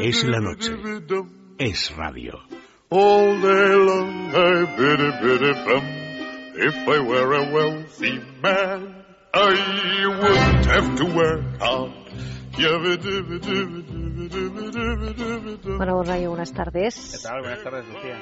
Es la noche. Es radio. All day long I bum. If I were a wealthy man, I wouldn't have to work hard. Bueno, Rayo, buenas tardes. ¿Qué tal? Buenas tardes, Lucía.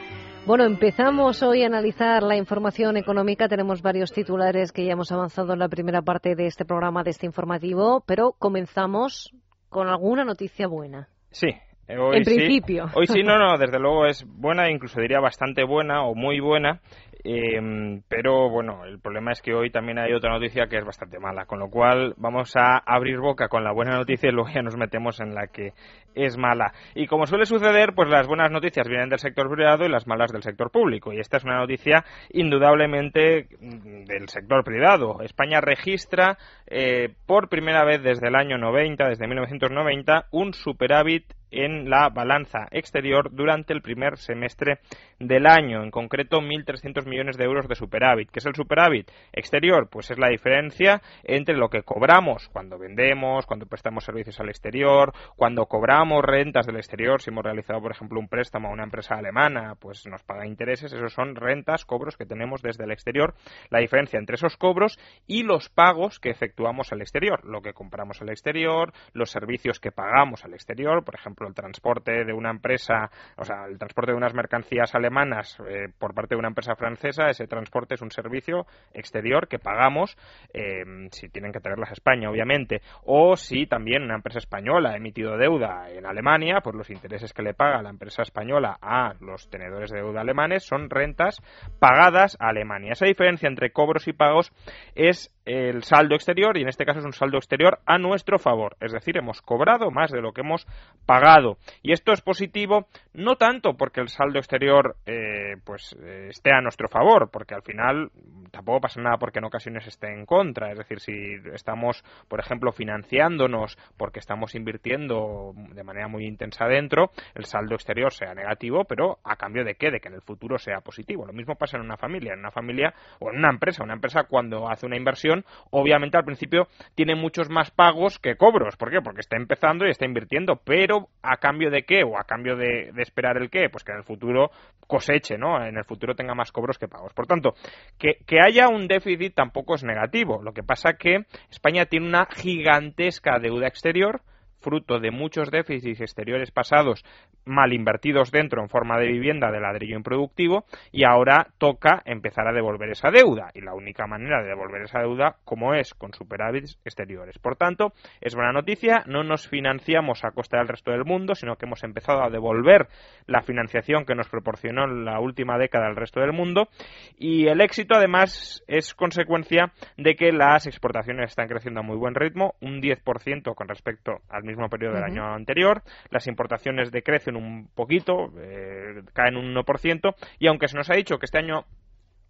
Bueno, empezamos hoy a analizar la información económica. Tenemos varios titulares que ya hemos avanzado en la primera parte de este programa, de este informativo, pero comenzamos con alguna noticia buena. Sí. Hoy en principio. Hoy sí, no, no, desde luego es buena, incluso diría bastante buena o muy buena. Eh, pero bueno, el problema es que hoy también hay otra noticia que es bastante mala, con lo cual vamos a abrir boca con la buena noticia y luego ya nos metemos en la que es mala. Y como suele suceder, pues las buenas noticias vienen del sector privado y las malas del sector público. Y esta es una noticia indudablemente del sector privado. España registra eh, por primera vez desde el año 90, desde 1990, un superávit en la balanza exterior durante el primer semestre del año, en concreto 1.300 millones de euros de superávit. ¿Qué es el superávit exterior? Pues es la diferencia entre lo que cobramos cuando vendemos, cuando prestamos servicios al exterior, cuando cobramos rentas del exterior, si hemos realizado, por ejemplo, un préstamo a una empresa alemana, pues nos paga intereses, esos son rentas, cobros que tenemos desde el exterior. La diferencia entre esos cobros y los pagos que efectuamos al exterior, lo que compramos al exterior, los servicios que pagamos al exterior, por ejemplo, el transporte de una empresa, o sea, el transporte de unas mercancías alemanas eh, por parte de una empresa francesa, ese transporte es un servicio exterior que pagamos eh, si tienen que traerlas a España, obviamente, o si también una empresa española ha emitido deuda en Alemania, pues los intereses que le paga la empresa española a los tenedores de deuda alemanes son rentas pagadas a Alemania. Esa diferencia entre cobros y pagos es el saldo exterior y en este caso es un saldo exterior a nuestro favor, es decir, hemos cobrado más de lo que hemos pagado. Y esto es positivo no tanto porque el saldo exterior eh, pues eh, esté a nuestro favor, porque al final tampoco pasa nada porque en ocasiones esté en contra, es decir, si estamos, por ejemplo, financiándonos porque estamos invirtiendo de manera muy intensa dentro, el saldo exterior sea negativo, pero a cambio de qué, de que en el futuro sea positivo. Lo mismo pasa en una familia, en una familia o en una empresa, una empresa cuando hace una inversión obviamente al principio tiene muchos más pagos que cobros. ¿Por qué? Porque está empezando y está invirtiendo, pero ¿a cambio de qué? ¿O a cambio de, esperar el qué? Pues que en el futuro coseche, ¿no? En el futuro tenga más cobros que pagos. Por tanto, que, que haya un déficit tampoco es negativo. Lo que pasa que España tiene una gigantesca deuda exterior, fruto de muchos déficits exteriores pasados mal invertidos dentro en forma de vivienda de ladrillo improductivo y ahora toca empezar a devolver esa deuda y la única manera de devolver esa deuda como es con superávits exteriores. Por tanto, es buena noticia, no nos financiamos a costa del resto del mundo, sino que hemos empezado a devolver la financiación que nos proporcionó en la última década el resto del mundo y el éxito además es consecuencia de que las exportaciones están creciendo a muy buen ritmo, un 10% con respecto al mismo periodo del año anterior. Las importaciones decrecen un poquito, eh, caen un 1%. Y aunque se nos ha dicho que este año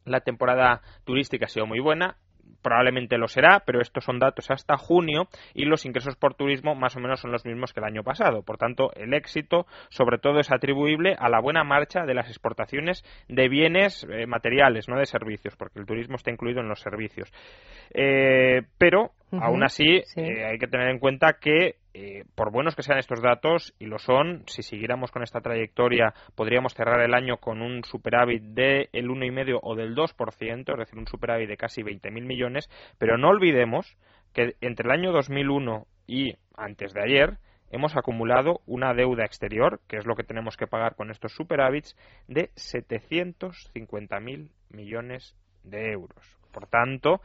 la temporada turística ha sido muy buena, probablemente lo será, pero estos son datos hasta junio y los ingresos por turismo más o menos son los mismos que el año pasado. Por tanto, el éxito sobre todo es atribuible a la buena marcha de las exportaciones de bienes eh, materiales, no de servicios, porque el turismo está incluido en los servicios. Eh, pero, aún así, eh, hay que tener en cuenta que eh, por buenos que sean estos datos, y lo son, si siguiéramos con esta trayectoria, podríamos cerrar el año con un superávit del el 1,5 o del 2%, es decir, un superávit de casi 20.000 millones, pero no olvidemos que entre el año 2001 y antes de ayer, hemos acumulado una deuda exterior, que es lo que tenemos que pagar con estos superávits, de 750.000 millones de euros. Por tanto,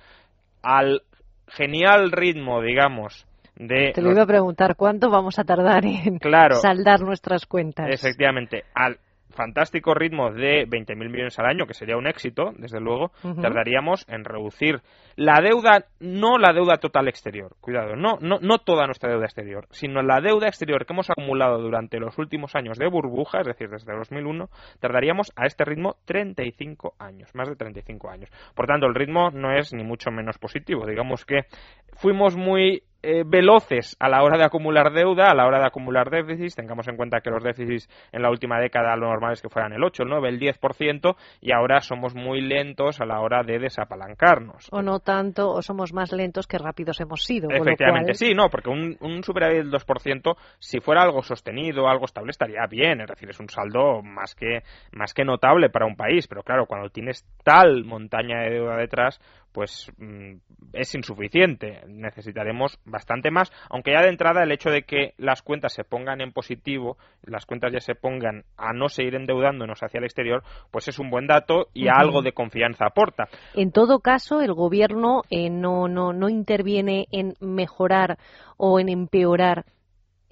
al genial ritmo, digamos, te lo iba a preguntar, ¿cuánto vamos a tardar en saldar nuestras cuentas? Efectivamente, al fantástico ritmo de 20.000 millones al año, que sería un éxito, desde luego, tardaríamos en reducir la deuda, no la deuda total exterior, cuidado, no, no, no toda nuestra deuda exterior, sino la deuda exterior que hemos acumulado durante los últimos años de burbuja, es decir, desde 2001, tardaríamos a este ritmo 35 años, más de 35 años. Por tanto, el ritmo no es ni mucho menos positivo. Digamos que fuimos muy eh, veloces a la hora de acumular deuda, a la hora de acumular déficits. Tengamos en cuenta que los déficits en la última década lo normal es que fueran el 8, el 9, el 10% y ahora somos muy lentos a la hora de desapalancarnos. O no tanto, o somos más lentos que rápidos hemos sido. Efectivamente, sí, no, porque un, un superávit del 2%, si fuera algo sostenido, algo estable, estaría bien. Es decir, es un saldo más que, más que notable para un país. Pero claro, cuando tienes tal montaña de deuda detrás, pues mm, es insuficiente. Necesitaremos bastante más, aunque ya de entrada el hecho de que las cuentas se pongan en positivo, las cuentas ya se pongan a no seguir endeudándonos hacia el exterior, pues es un buen dato y algo de confianza aporta. En todo caso, el gobierno eh, no, no, no interviene en mejorar o en empeorar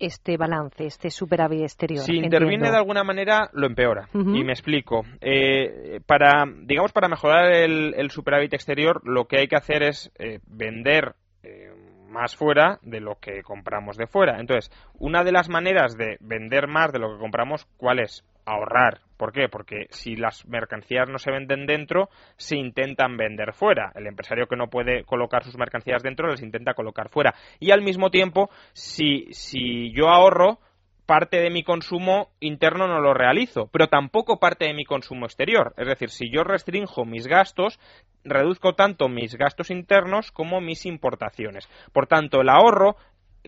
este balance, este superávit exterior? Si interviene de alguna manera, lo empeora. Y me explico. Eh, para, digamos, para mejorar el, superávit exterior, lo que hay que hacer es eh, vender eh, más fuera de lo que compramos de fuera. Entonces, una de las maneras de vender más de lo que compramos, ¿cuál es? Ahorrar. ¿Por qué? Porque si las mercancías no se venden dentro, se intentan vender fuera. El empresario que no puede colocar sus mercancías dentro, las intenta colocar fuera. Y al mismo tiempo, si, si yo ahorro, parte de mi consumo interno no lo realizo, pero tampoco parte de mi consumo exterior. Es decir, si yo restringo mis gastos, reduzco tanto mis gastos internos como mis importaciones. Por tanto, el ahorro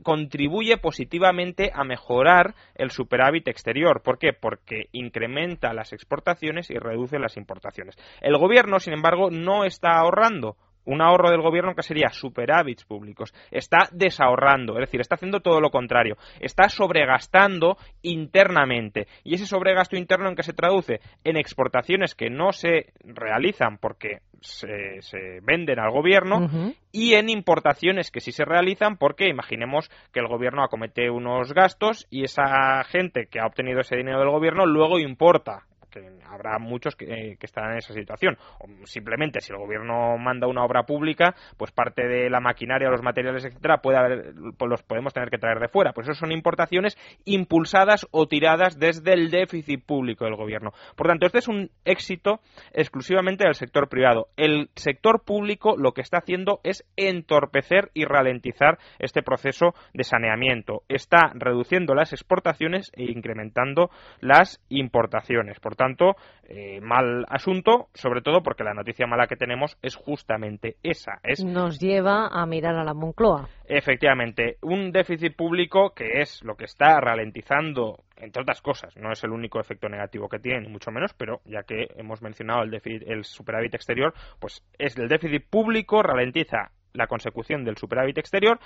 contribuye positivamente a mejorar el superávit exterior. ¿Por qué? Porque incrementa las exportaciones y reduce las importaciones. El gobierno, sin embargo, no está ahorrando un ahorro del gobierno que sería superávits públicos. Está desahorrando, es decir, está haciendo todo lo contrario. Está sobregastando internamente. ¿Y ese sobregasto interno en qué se traduce? En exportaciones que no se realizan porque se, venden al gobierno y en importaciones que sí se realizan porque imaginemos que el gobierno acomete unos gastos y esa gente que ha obtenido ese dinero del gobierno luego importa que habrá muchos que, eh, que, estarán en esa situación. O simplemente, si el gobierno manda una obra pública, pues parte de la maquinaria, los materiales, etcétera, puede haber, pues los podemos tener que traer de fuera. Pues eso son importaciones impulsadas o tiradas desde el déficit público del gobierno. Por tanto, este es un éxito exclusivamente del sector privado. El sector público lo que está haciendo es entorpecer y ralentizar este proceso de saneamiento. Está reduciendo las exportaciones e incrementando las importaciones. Por tanto, eh, mal asunto, sobre todo porque la noticia mala que tenemos es justamente esa. Es, Nos lleva a mirar a la Moncloa. Efectivamente, un déficit público que es lo que está ralentizando entre otras cosas, no es el único efecto negativo que tiene, ni mucho menos, pero ya que hemos mencionado el, déficit, el superávit exterior, pues es el déficit público ralentiza la consecución del superávit exterior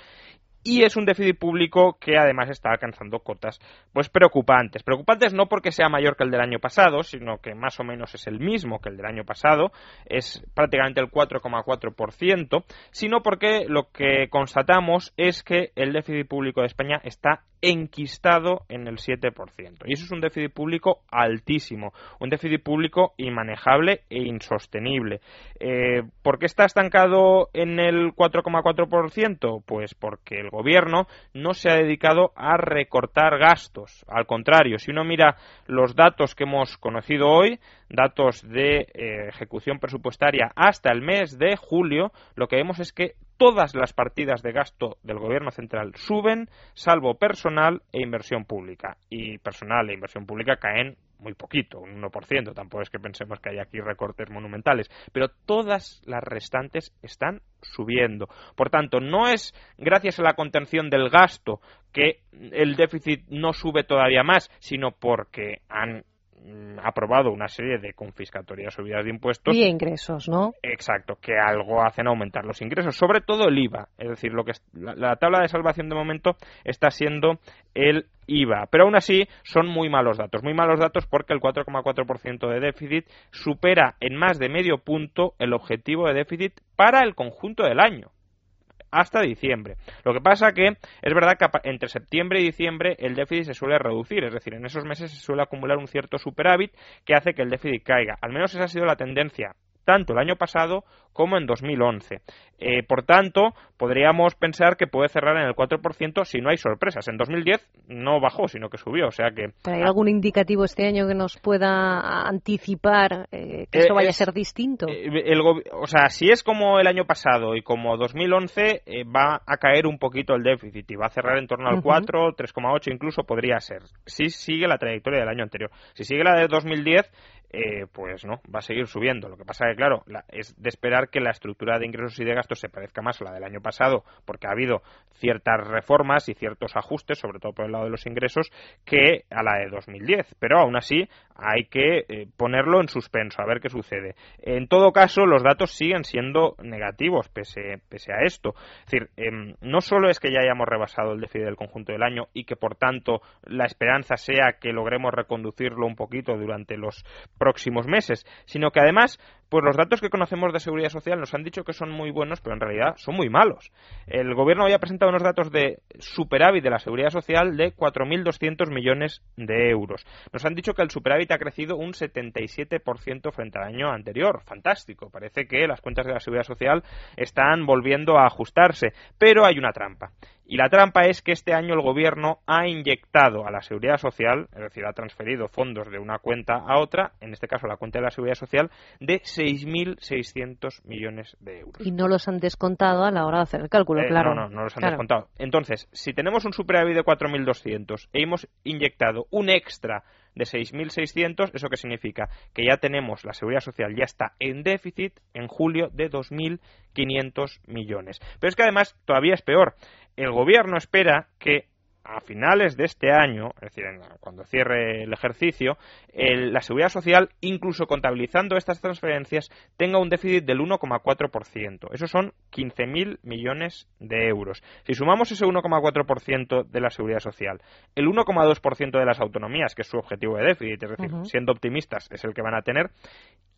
y es un déficit público que además está alcanzando cotas pues preocupantes. Preocupantes no porque sea mayor que el del año pasado, sino que más o menos es el mismo que el del año pasado, es prácticamente el 4,4%, sino porque lo que constatamos es que el déficit público de España está enquistado en el 7%. Y eso es un déficit público altísimo, un déficit público inmanejable e insostenible. Eh, ¿Por qué está estancado en el 4,4%? Pues porque gobierno no se ha dedicado a recortar gastos. Al contrario, si uno mira los datos que hemos conocido hoy, datos de eh, ejecución presupuestaria hasta el mes de julio, lo que vemos es que todas las partidas de gasto del gobierno central suben, salvo personal e inversión pública. Y personal e inversión pública caen muy poquito, un 1%, tampoco es que pensemos que hay aquí recortes monumentales, pero todas las restantes están subiendo. Por tanto, no es gracias a la contención del gasto que el déficit no sube todavía más, sino porque han aprobado una serie de confiscatorias subidas de impuestos. Y ingresos, ¿no? Exacto, que algo hacen aumentar los ingresos, sobre todo el IVA. Es decir, lo que la, tabla de salvación de momento está siendo el IVA. Pero aún así son muy malos datos. Muy malos datos porque el 4,4% de déficit supera en más de medio punto el objetivo de déficit para el conjunto del año hasta diciembre. Lo que pasa que es verdad que entre septiembre y diciembre el déficit se suele reducir, es decir, en esos meses se suele acumular un cierto superávit que hace que el déficit caiga. Al menos esa ha sido la tendencia tanto el año pasado como en 2011. Eh, por tanto, podríamos pensar que puede cerrar en el 4% si no hay sorpresas. En 2010 no bajó, sino que subió. O sea que. ¿Hay algún indicativo este año que nos pueda anticipar eh, que esto vaya a ser distinto? o sea, si es como el año pasado y como 2011, va a caer un poquito el déficit y va a cerrar en torno al 4, 3,8 incluso podría ser. Si sigue la trayectoria del año anterior. Si sigue la de 2010, eh, pues no, va a seguir subiendo. Lo que pasa que, claro, es de esperar que la estructura de ingresos y de gastos se parezca más a la del año pasado, porque ha habido ciertas reformas y ciertos ajustes, sobre todo por el lado de los ingresos, que a la de 2010. Pero aún así hay que eh, ponerlo en suspenso, a ver qué sucede. En todo caso, los datos siguen siendo negativos pese, pese a esto. Es decir, em, no solo es que ya hayamos rebasado el déficit del conjunto del año y que, por tanto, la esperanza sea que logremos reconducirlo un poquito durante los próximos meses, sino que además pues los datos que conocemos de seguridad social nos han dicho que son muy buenos, pero en realidad son muy malos. El gobierno había presentado unos datos de superávit de la seguridad social de 4.200 millones de euros. Nos han dicho que el superávit ha crecido un 77% frente al año anterior. Fantástico. Parece que las cuentas de la seguridad social están volviendo a ajustarse. Pero hay una trampa. Y la trampa es que este año el gobierno ha inyectado a la seguridad social, es decir, ha transferido fondos de una cuenta a otra, en este caso la cuenta de la seguridad social, de 6.600 millones de euros. Y no los han descontado a la hora de hacer el cálculo, eh, claro. No, no, no los han descontado. Entonces, si tenemos un superávit de 4.200 e hemos inyectado un extra de 6.600, ¿eso qué significa? Que ya tenemos, la seguridad social ya está en déficit en julio de 2.500 millones. Pero es que además todavía es peor el gobierno espera que a finales de este año, es decir, cuando cierre el ejercicio, la seguridad social, incluso contabilizando estas transferencias, tenga un déficit del 1,4%. Eso son 15.000 millones de euros. Si sumamos ese 1,4% de la seguridad social, el 1,2% de las autonomías, que es su objetivo de déficit, es decir, siendo optimistas, es el que van a tener,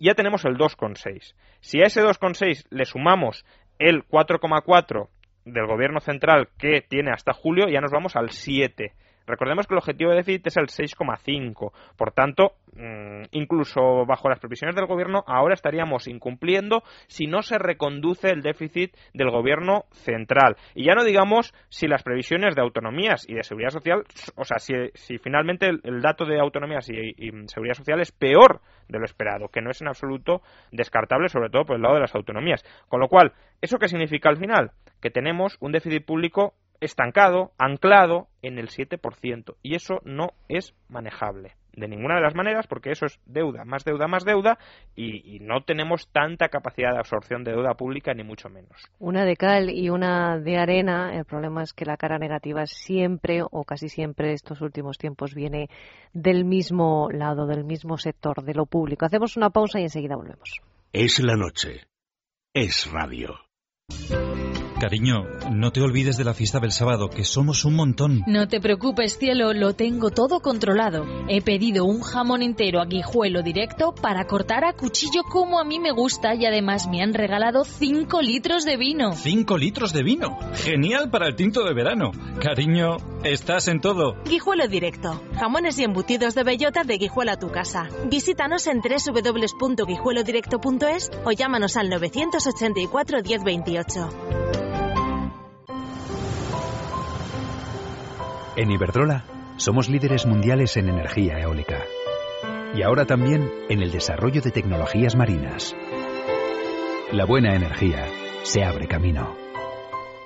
ya tenemos el 2,6. Si a ese 2,6 le sumamos el 4,4 del gobierno central que tiene hasta julio, ya nos vamos al 7. Recordemos que el objetivo de déficit es el 6,5. Por tanto, mm, incluso bajo las previsiones del gobierno, ahora estaríamos incumpliendo si no se reconduce el déficit del gobierno central. Y ya no digamos si las previsiones de autonomías y de seguridad social, o sea, si, finalmente el, dato de autonomías y, y seguridad social es peor de lo esperado, que no es en absoluto descartable, sobre todo por el lado de las autonomías. Con lo cual, ¿eso qué significa al final? Que tenemos un déficit público estancado, anclado en el 7%. Y eso no es manejable de ninguna de las maneras porque eso es deuda, más deuda, más deuda y, no tenemos tanta capacidad de absorción de deuda pública ni mucho menos. Una de cal y una de arena. El problema es que la cara negativa siempre o casi siempre estos últimos tiempos viene del mismo lado, del mismo sector, de lo público. Hacemos una pausa y enseguida volvemos. Es la noche. Es radio. Cariño, no te olvides de la fiesta del sábado, que somos un montón. No te preocupes, cielo, lo tengo todo controlado. He pedido un jamón entero a guijuelo directo para cortar a cuchillo como a mí me gusta y además me han regalado 5 litros de vino. ¿5 litros de vino? Genial para el tinto de verano. Cariño, estás en todo. Guijuelo directo. Jamones y embutidos de bellota de Guijuelo a tu casa. Visítanos en www.guijuelodirecto.es o llámanos al 984 1028. En Iberdrola somos líderes mundiales en energía eólica y ahora también en el desarrollo de tecnologías marinas. La buena energía se abre camino.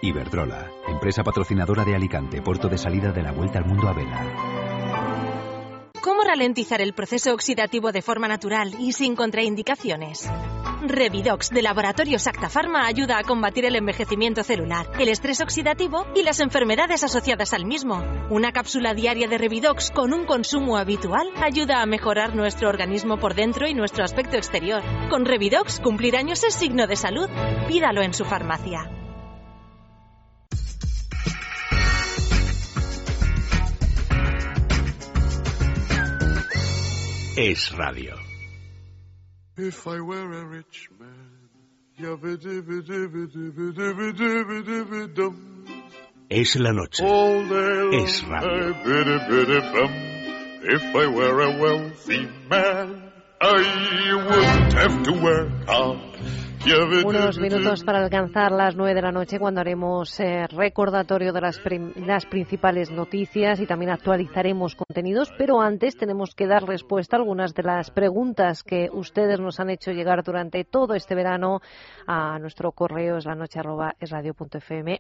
Iberdrola, empresa patrocinadora de Alicante, puerto de salida de la Vuelta al Mundo a Vela. ¿Cómo ralentizar el proceso oxidativo de forma natural y sin contraindicaciones? Revidox de Laboratorio Acta Pharma ayuda a combatir el envejecimiento celular, el estrés oxidativo y las enfermedades asociadas al mismo. Una cápsula diaria de Revidox con un consumo habitual ayuda a mejorar nuestro organismo por dentro y nuestro aspecto exterior. Con Revidox, cumplir años es signo de salud. Pídalo en su farmacia. Es radio. If I were a rich man, Es la noche. Es radio. If I were a wealthy man, I wouldn't have to work hard. Unos minutos para alcanzar las nueve de la noche cuando haremos eh, recordatorio de las, las, principales noticias y también actualizaremos contenidos, pero antes tenemos que dar respuesta a algunas de las preguntas que ustedes nos han hecho llegar durante todo este verano a nuestro correo es.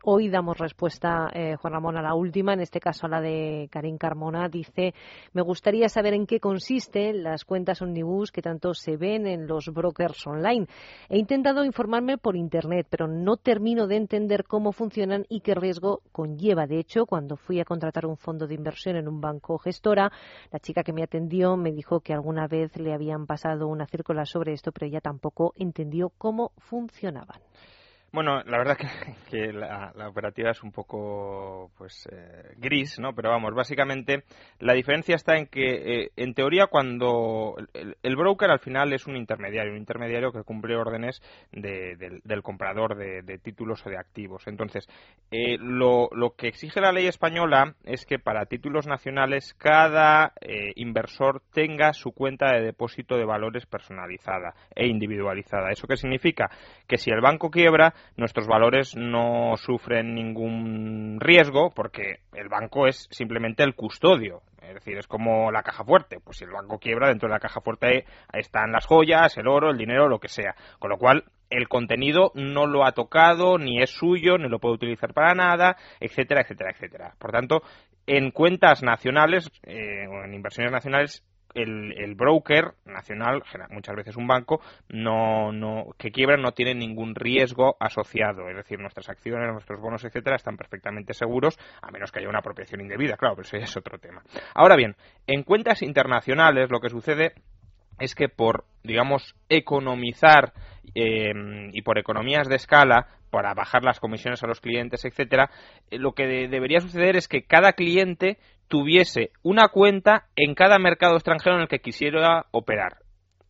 Hoy damos respuesta, eh, Juan Ramón, a la última, en este caso a la de Karim Carmona. Dice, me gustaría saber en qué consisten las cuentas omnibus que tanto se ven en los brokers online. He intentado informarme por Internet, pero no termino de entender cómo funcionan y qué riesgo conlleva. De hecho, cuando fui a contratar un fondo de inversión en un banco gestora, la chica que me atendió me dijo que alguna vez le habían pasado una círcula sobre esto, pero ella tampoco entendió cómo funcionaban. Bueno, la verdad que, que la, operativa es un poco pues eh, gris, ¿no? Pero vamos, básicamente la diferencia está en que, eh, en teoría, cuando el, broker al final es un intermediario, un intermediario que cumple órdenes del comprador de, títulos o de activos. Entonces, eh, lo, lo, que exige la ley española es que para títulos nacionales cada inversor tenga su cuenta de depósito de valores personalizada e individualizada. ¿Eso qué significa? Que si el banco quiebra, nuestros valores no sufren ningún riesgo porque el banco es simplemente el custodio. Es decir, es como la caja fuerte. Pues si el banco quiebra, dentro de la caja fuerte están las joyas, el oro, el dinero, lo que sea. Con lo cual, el contenido no lo ha tocado, ni es suyo, ni lo puede utilizar para nada, etcétera, etcétera, etcétera. Por tanto, en cuentas nacionales eh, en inversiones nacionales el, broker nacional, muchas veces un banco, no, no, que quiebra no tiene ningún riesgo asociado. Es decir, nuestras acciones, nuestros bonos, etcétera, están perfectamente seguros, a menos que haya una apropiación indebida, claro, pero eso ya es otro tema. Ahora bien, en cuentas internacionales lo que sucede es que por, digamos, economizar eh, y por economías de escala, para bajar las comisiones a los clientes, etcétera, eh, lo que debería suceder es que cada cliente tuviese una cuenta en cada mercado extranjero en el que quisiera operar.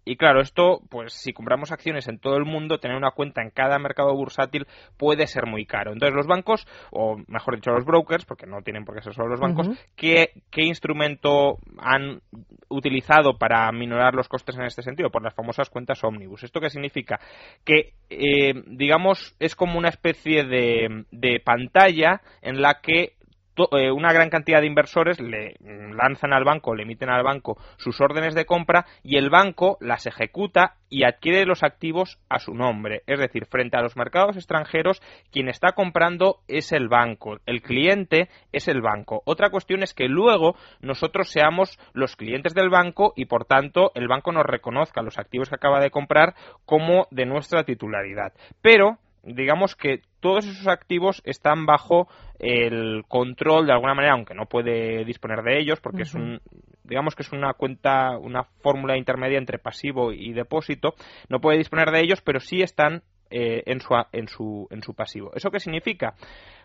Y claro, esto, pues si compramos acciones en todo el mundo, tener una cuenta en cada mercado bursátil puede ser muy caro. Entonces los bancos, o mejor dicho los brokers, porque no tienen por qué ser solo los bancos, ¿qué, instrumento han utilizado para minorar los costes en este sentido? Por las famosas cuentas omnibus. ¿Esto qué significa? Que, eh, digamos, es como una especie de, de pantalla en la que una gran cantidad de inversores le lanzan al banco, le emiten al banco sus órdenes de compra y el banco las ejecuta y adquiere los activos a su nombre. Es decir, frente a los mercados extranjeros, quien está comprando es el banco, el cliente es el banco. Otra cuestión es que luego nosotros seamos los clientes del banco y por tanto el banco nos reconozca los activos que acaba de comprar como de nuestra titularidad. Pero digamos que todos esos activos están bajo el control de alguna manera, aunque no puede disponer de ellos, porque es un, digamos que es una cuenta, una fórmula intermedia entre pasivo y depósito, no puede disponer de ellos, pero sí están eh, en, su, en, su, en su pasivo. ¿Eso qué significa?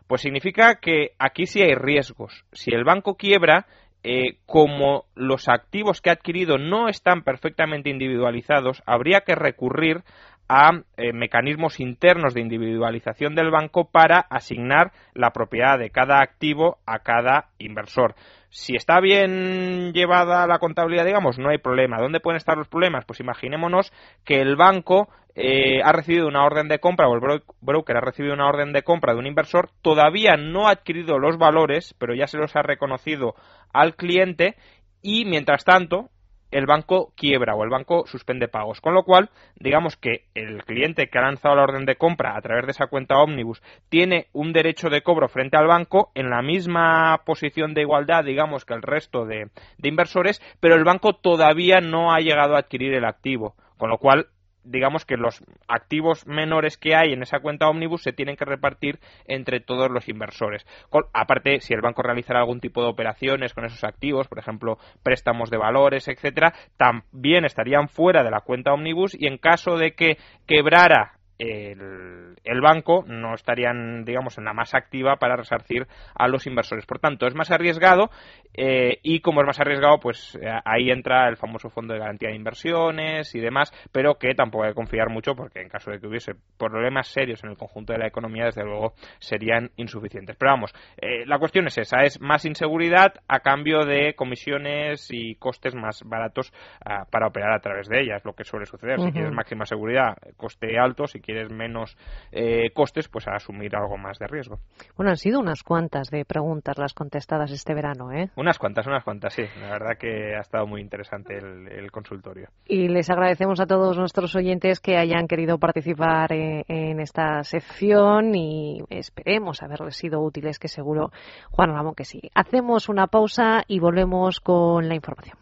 Pues significa que aquí sí hay riesgos. Si el banco quiebra, eh, como los activos que ha adquirido no están perfectamente individualizados, habría que recurrir a eh, mecanismos internos de individualización del banco para asignar la propiedad de cada activo a cada inversor. Si está bien llevada la contabilidad, digamos, no hay problema. ¿Dónde pueden estar los problemas? Pues imaginémonos que el banco eh, ha recibido una orden de compra o el broker ha recibido una orden de compra de un inversor, todavía no ha adquirido los valores, pero ya se los ha reconocido al cliente y mientras tanto el banco quiebra o el banco suspende pagos. Con lo cual, digamos que el cliente que ha lanzado la orden de compra a través de esa cuenta Omnibus tiene un derecho de cobro frente al banco en la misma posición de igualdad, digamos, que el resto de, de inversores, pero el banco todavía no ha llegado a adquirir el activo. Con lo cual, digamos que los activos menores que hay en esa cuenta Omnibus se tienen que repartir entre todos los inversores. aparte, si el banco realizara algún tipo de operaciones con esos activos, por ejemplo, préstamos de valores, etcétera, también estarían fuera de la cuenta Omnibus y en caso de que quebrara el, el, banco no estarían, digamos, en la más activa para resarcir a los inversores. Por tanto, es más arriesgado eh, y como es más arriesgado, pues eh, ahí entra el famoso fondo de garantía de inversiones y demás, pero que tampoco hay que confiar mucho porque en caso de que hubiese problemas serios en el conjunto de la economía, desde luego serían insuficientes. Pero vamos, eh, la cuestión es esa, es más inseguridad a cambio de comisiones y costes más baratos uh, para operar a través de ellas, lo que suele suceder. Si quieres máxima seguridad, coste alto, si quieres menos eh, costes, pues a asumir algo más de riesgo. Bueno, han sido unas cuantas de preguntas las contestadas este verano, ¿eh? Unas cuantas, unas cuantas, sí. La verdad que ha estado muy interesante el, el consultorio. Y les agradecemos a todos nuestros oyentes que hayan querido participar en, en esta sección y esperemos haberles sido útiles, que seguro, Juan Ramón, que sí. Hacemos una pausa y volvemos con la información.